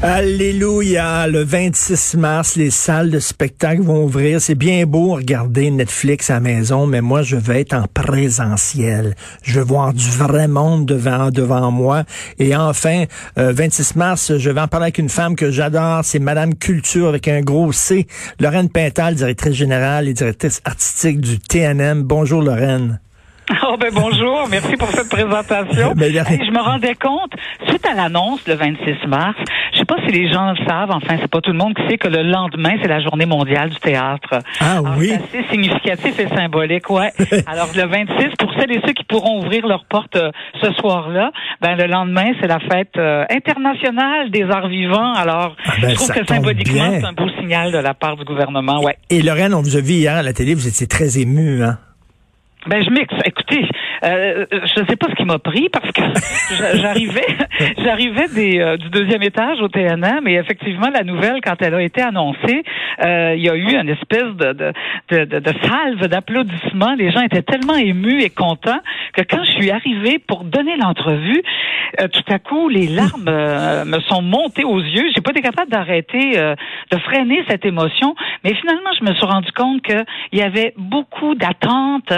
Alléluia, le 26 mars, les salles de spectacle vont ouvrir. C'est bien beau regarder Netflix à la maison, mais moi, je vais être en présentiel. Je veux voir du vrai monde devant, devant moi. Et enfin, 26 euh, mars, je vais en parler avec une femme que j'adore. C'est Madame Culture avec un gros C. Lorraine Pintal, directrice générale et directrice artistique du TNM. Bonjour, Lorraine. Oh ben bonjour, merci pour cette présentation. Ben, je me rendais compte, suite à l'annonce le 26 mars, je sais pas si les gens le savent, enfin c'est pas tout le monde qui sait que le lendemain c'est la journée mondiale du théâtre. Ah oui. C'est assez significatif et symbolique, ouais. Alors le 26, pour celles et ceux qui pourront ouvrir leurs portes euh, ce soir-là, ben le lendemain c'est la fête euh, internationale des arts vivants. Alors Ah ben, je trouve que symboliquement c'est un beau signal de la part du gouvernement, ouais. Et Lorraine, on vous a vu hier à la télé, vous étiez très émue, hein? Ben je mixe. Écoutez, euh, je ne sais pas ce qui m'a pris parce que j'a- j'arrivais, j'arrivais des, euh, du deuxième étage au TNM et effectivement la nouvelle quand elle a été annoncée, euh, il y a eu une espèce de de, de, de, salve d'applaudissements. Les gens étaient tellement émus et contents que quand je suis arrivée pour donner l'entrevue, euh, tout à coup les larmes euh, me sont montées aux yeux. J'ai pas été capable d'arrêter, de freiner cette émotion, mais finalement je me suis rendu compte que il y avait beaucoup d'attentes.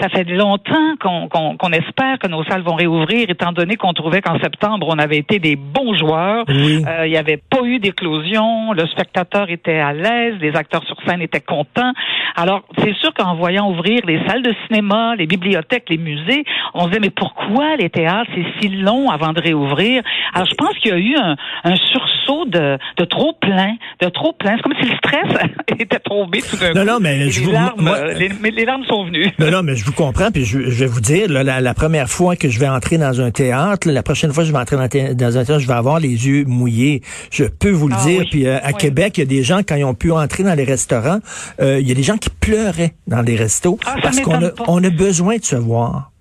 Ça fait longtemps qu'on espère que nos salles vont réouvrir, étant donné qu'on trouvait qu'en septembre, on avait été des bons joueurs. Oui. Euh, il n'y avait pas eu d'éclosion, le spectateur était à l'aise, les acteurs sur scène étaient contents. Alors, c'est sûr qu'en voyant ouvrir les salles de cinéma, les bibliothèques, les musées, on se disait, mais pourquoi les théâtres, c'est si long avant de réouvrir? Alors, je pense qu'il y a eu un, un sursaut de, de trop plein, de trop plein. C'est comme si le stress était tombé tout d'un coup. Non, non, mais je les, vous- larmes, moi- euh, les, mais les larmes sont venues. Non, non, mais je vous comprends, puis je, je vais vous dire, là, la, la première fois que je vais entrer dans un théâtre, là, la prochaine fois que je vais entrer dans, un thé- dans un théâtre, je vais avoir les yeux mouillés. Je peux vous le Ah dire. oui. Puis euh, à Oui. Québec, il y a des gens, quand ils ont pu entrer dans les restaurants, euh, il y a des gens qui pleuraient dans les restos Ah, parce qu'on a, on a besoin de se voir.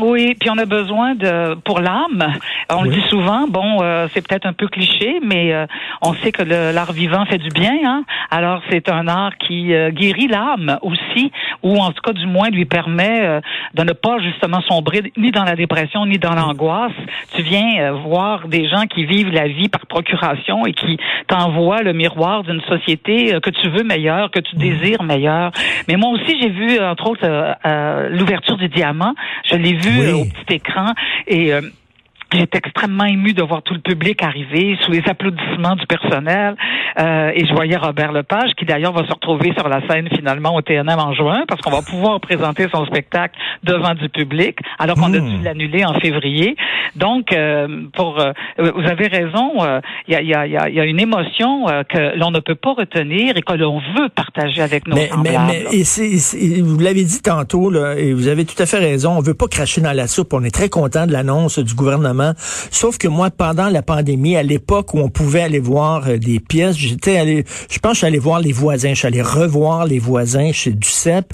Oui, puis on a besoin de pour l'âme. On Oui. le dit souvent. Bon, euh, c'est peut-être un peu cliché, mais euh, on sait que l'art vivant fait du bien. Hein? Alors c'est un art qui euh, guérit l'âme aussi, ou en tout cas du moins lui permet euh, de ne pas justement sombrer ni dans la dépression ni dans l'angoisse. Tu viens euh, voir des gens qui vivent la vie par procuration et qui t'envoient le miroir d'une société que tu veux meilleure, que tu désires meilleure. Mais moi aussi j'ai vu entre autres l'ouverture du diamant. Je l'ai vu Oui. euh, au petit écran et euh, J'étais extrêmement ému de voir tout le public arriver sous les applaudissements du personnel. Euh, et je voyais Robert Lepage, qui d'ailleurs va se retrouver sur la scène finalement au TNM en juin, parce qu'on va pouvoir présenter son spectacle devant du public, alors qu'on a Hmm. dû l'annuler en février. Donc, euh, pour euh, vous avez raison, euh, il y, a, y, a, y a- y a une émotion euh, que l'on ne peut pas retenir et que l'on veut partager avec nos Mais, mais, semblables. mais et c'est- vous l'avez dit tantôt, là, et vous avez tout à fait raison, on veut pas cracher dans la soupe. On est très content de l'annonce du gouvernement. Sauf que moi, pendant la pandémie, à l'époque où on pouvait aller voir euh, des pièces, j'étais allé, je pense que je suis allé voir les voisins, je suis allé revoir les voisins chez Ducep,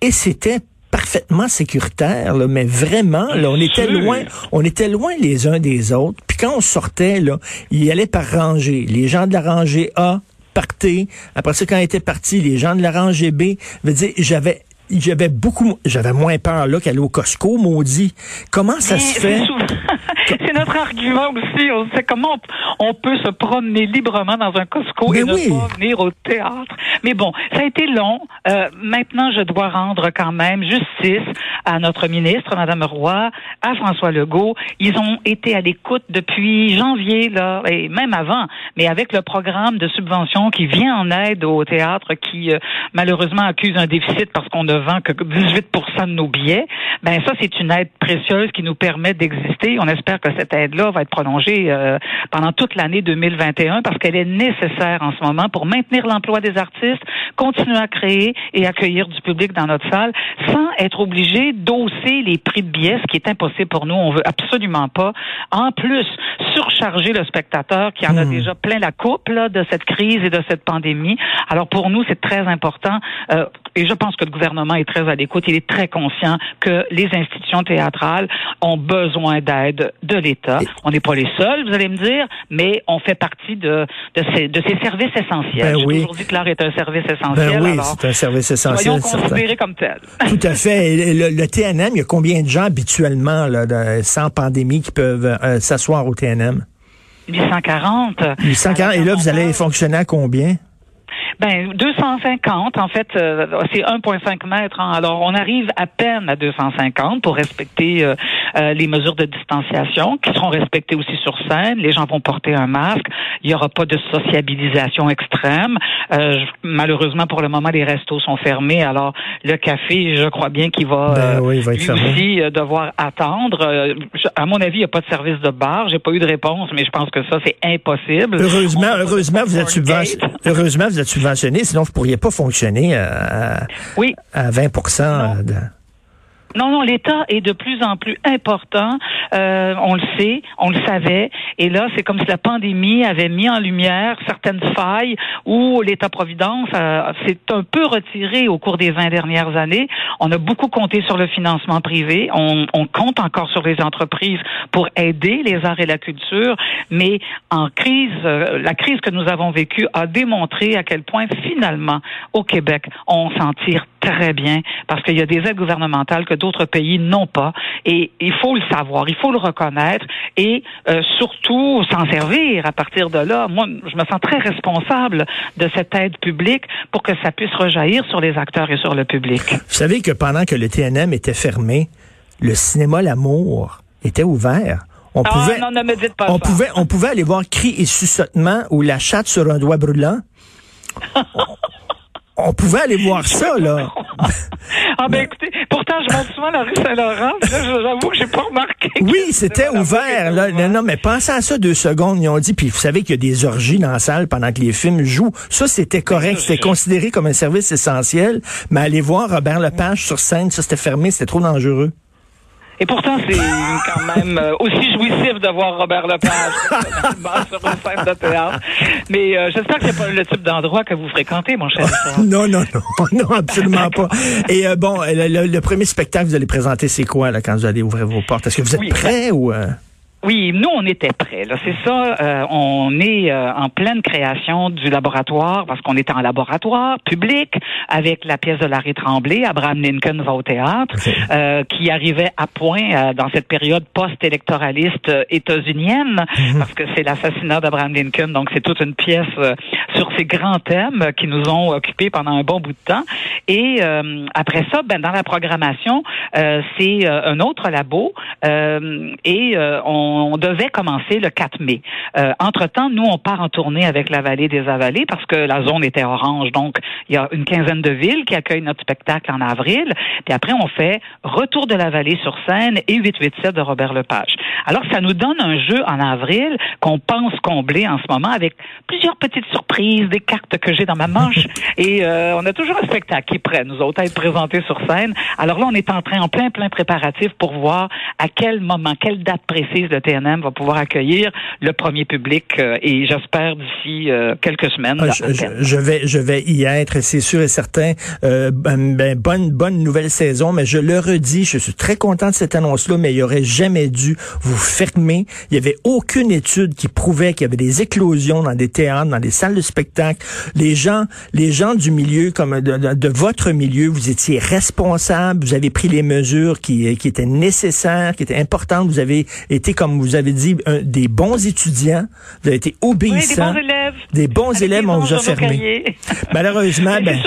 et c'était parfaitement sécuritaire, là, mais vraiment, là, on était loin, on était loin les uns des autres. Puis quand on sortait, là, il allait par rangée. Les gens de la rangée A partaient. Après ça, quand ils étaient partis, les gens de la rangée B, veut dire, j'avais j'avais beaucoup, j'avais moins peur là qu'aller au Costco, maudit. Comment ça se fait? C'est notre argument aussi. On sait comment on, peut se promener librement dans un Costco Mais et ne oui. pas venir au théâtre. Mais bon, ça a été long. Euh, maintenant, je dois rendre quand même justice à notre ministre, Madame Roy, à François Legault. Ils ont été à l'écoute depuis janvier, là, et même avant. Mais avec le programme de subvention qui vient en aide au théâtre, qui euh, malheureusement accuse un déficit parce qu'on ne vend que 18 de nos billets, ben ça, c'est une aide précieuse qui nous permet d'exister. On espère que cette aide-là va être prolongée euh, pendant toute l'année 2021 parce qu'elle est nécessaire en ce moment pour maintenir l'emploi des artistes, continuer à créer et accueillir du public dans notre salle sans être obligé d'hausser les prix de billets, ce qui est impossible pour nous. On veut absolument pas. En plus, surcharger le spectateur qui en a Hmm. déjà plein la coupe là, de cette crise et de cette pandémie. Alors pour nous, c'est très important euh, et je pense que le gouvernement est très à l'écoute. Il est très conscient que les institutions théâtrales ont besoin d'aide de l'État. On n'est pas les seuls, vous allez me dire, mais on fait partie de, de, ces, de ces services essentiels. Ben J'ai oui. toujours dit que l'art est un service essentiel. Ben oui, alors, c'est un service soyons essentiel. considérés comme tel. Tout à fait. Et Le, le TNM, il y a combien de gens habituellement, là, de- sans pandémie, qui peuvent euh, s'asseoir au TNM? 840. 840. Et là, vous allez fonctionner à combien? Ben 250 en fait euh, c'est 1.5 mètres. hein. Alors on arrive à peine à 250 pour respecter euh, euh, les mesures de distanciation qui seront respectées aussi sur scène. Les gens vont porter un masque. Il n'y aura pas de sociabilisation extrême. Euh, je- malheureusement pour le moment les restos sont fermés. Alors le café je crois bien qu'il va, Ben euh, oui, il va être lui fermé. aussi euh, devoir attendre. Euh, à mon avis il n'y a pas de service de bar. J'ai pas eu de réponse mais je pense que ça c'est impossible. Heureusement, heureusement, vous êtes subventionné. Heureusement, vous êtes subventionné, sinon vous pourriez pas fonctionner à, Oui. à 20 de- Non, non, l'État est de plus en plus important. Euh, on le sait, on le savait. Et là, c'est comme si la pandémie avait mis en lumière certaines failles où l'État-providence euh, s'est un peu retiré au cours des 20 dernières années. On a beaucoup compté sur le financement privé. On, on compte encore sur les entreprises pour aider les arts et la culture. Mais en crise, euh, la crise que nous avons vécue a démontré à quel point finalement, au Québec, on s'en tire très bien parce qu'il y a des aides gouvernementales que d'autres pays n'ont pas. Et il faut le savoir, il faut le reconnaître et euh, surtout s'en servir à partir de là. Moi, je me sens très responsable de cette aide publique pour que ça puisse rejaillir sur les acteurs et sur le public. Vous savez que pendant que le TNM était fermé, le cinéma L'amour était ouvert. On Ah, pouvait, non, ne me dites pas on ça. pouvait, on pouvait aller voir Cris et Suçotement ou La chatte sur un doigt brûlant. on pouvait aller voir ça, là. Ah ben écoutez, pourtant je monte souvent la rue Saint-Laurent, j'avoue que j'ai pas remarqué. Oui, c'était ouvert. Là. Non, non, mais pensez à ça deux secondes. Ils ont dit, puis vous savez qu'il y a des orgies dans la salle pendant que les films jouent. Ça, c'était correct. C'était considéré comme un service essentiel. Mais aller voir Robert Lepage sur scène, ça, c'était fermé. C'était trop dangereux. Et pourtant, c'est quand même euh, aussi jouissif de voir Robert Lepage sur une scène de théâtre. Mais euh, j'espère que c'est pas le type d'endroit que vous fréquentez, mon cher. Non, non, non, non, absolument pas. Et euh, bon, le, le- le premier spectacle que vous allez présenter, c'est quoi là quand vous allez ouvrir vos portes? Est-ce que vous êtes Oui. prêts ou euh? Oui, nous, on était prêts. Là, c'est ça. euh, on est euh, en pleine création du laboratoire parce qu'on est en laboratoire public avec la pièce de Larry Tremblay. Abraham Lincoln va au théâtre, euh, qui arrivait à point euh, dans cette période post-électoraliste euh, états-unienne parce que c'est l'assassinat d'Abraham Lincoln. Donc, c'est toute une pièce euh, sur ces grands thèmes qui nous ont occupés pendant un bon bout de temps. Et euh, après ça, ben, dans la programmation, euh, c'est euh, un autre labo euh, et euh, on, on devait commencer le 4 mai. Euh, entre-temps, nous, on part en tournée avec la vallée des Avalées parce que la zone était orange. Donc, il y a une quinzaine de villes qui accueillent notre spectacle en avril. Puis après, on fait Retour de la vallée sur scène et 887 de Robert Lepage. Alors, ça nous donne un jeu en avril qu'on pense combler en ce moment avec plusieurs petites surprises, des cartes que j'ai dans ma manche. et euh, on a toujours un spectacle qui est prêt, nous autres, à être présenté sur scène. Alors là, on est en train, en plein, plein préparatif pour voir à quel moment, quelle date précise le TNM va pouvoir accueillir le premier public. euh, et j'espère d'ici euh, quelques semaines. Ah, là, je, vais, je vais y être, c'est sûr et certain. Euh, ben, ben, bonne, bonne nouvelle saison, mais je le redis, je suis très content de cette annonce-là, mais il aurait jamais dû vous fermer. Il y avait aucune étude qui prouvait qu'il y avait des éclosions dans des théâtres, dans des salles de spectacle. Les gens, les gens du milieu, comme de, de- de votre milieu, vous étiez responsables, vous avez pris les mesures qui, qui étaient nécessaires, qui étaient importantes. Vous avez été, comme vous avez dit, un- des bons étudiants. Vous avez été Oui, des obéissants. bons élèves. Des bons Avec élèves, des on vous a fermé. Malheureusement, ben,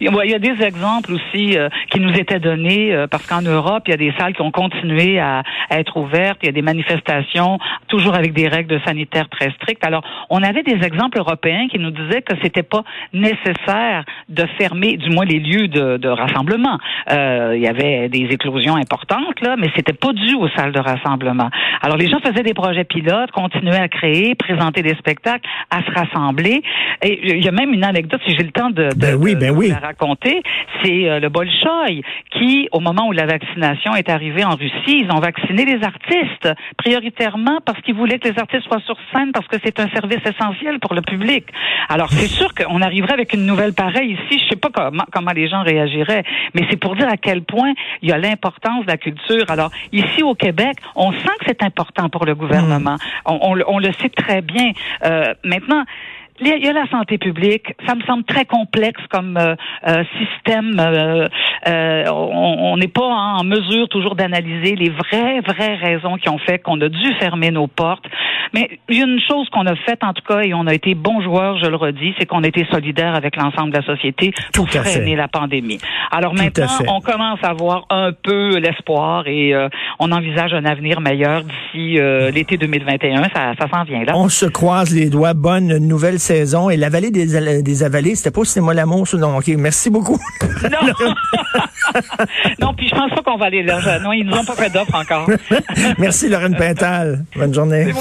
il y a des exemples aussi euh, qui nous étaient donnés euh, parce qu'en Europe, il y a des salles qui ont continué à, être ouvertes. Il y a des manifestations toujours avec des règles sanitaires très strictes. Alors, on avait des exemples européens qui nous disaient que c'était pas nécessaire de fermer, du moins les lieux de, de rassemblement. Euh, il y avait des éclosions importantes là, mais c'était pas dû aux salles de rassemblement. Alors, les gens faisaient des projets pilotes, continuaient à créer, présenter des spectacles, à se rassembler. Et il y a même une anecdote, si j'ai le temps de, de, ben oui, ben oui. la raconter, c'est euh, le Bolchoï qui, au moment où la vaccination est arrivée en Russie, ils ont vacciné les artistes prioritairement parce qu'ils voulaient que les artistes soient sur scène parce que c'est un service essentiel pour le public. Alors c'est sûr qu'on arriverait avec une nouvelle pareille ici. Je sais pas comment, comment les gens réagiraient, mais c'est pour dire à quel point il y a l'importance de la culture. Alors ici au Québec, on sent que c'est important pour le gouvernement. Hmm. On, on, le sait très bien. Euh, maintenant, il y a la santé publique. Ça me semble très complexe comme euh, euh, système. Euh, on n'est pas en mesure toujours d'analyser les vraies, vraies raisons qui ont fait qu'on a dû fermer nos portes. Mais il y a une chose qu'on a faite, en tout cas, et on a été bons joueurs, je le redis, c'est qu'on a été solidaires avec l'ensemble de la société pour freiner la pandémie. Alors maintenant, on commence à avoir un peu l'espoir et on envisage un avenir meilleur d'ici l'été 2021. Ça, ça s'en vient là. On se croise les doigts. Bonne nouvelle saison. Et la vallée des, des avalés, c'était pas c'est moi l'amour. Non, OK. Merci beaucoup. Non. non, puis je pense pas qu'on va aller là. Non, ils nous ont pas fait d'offre encore. Merci, Lorraine Pintal. Bonne journée.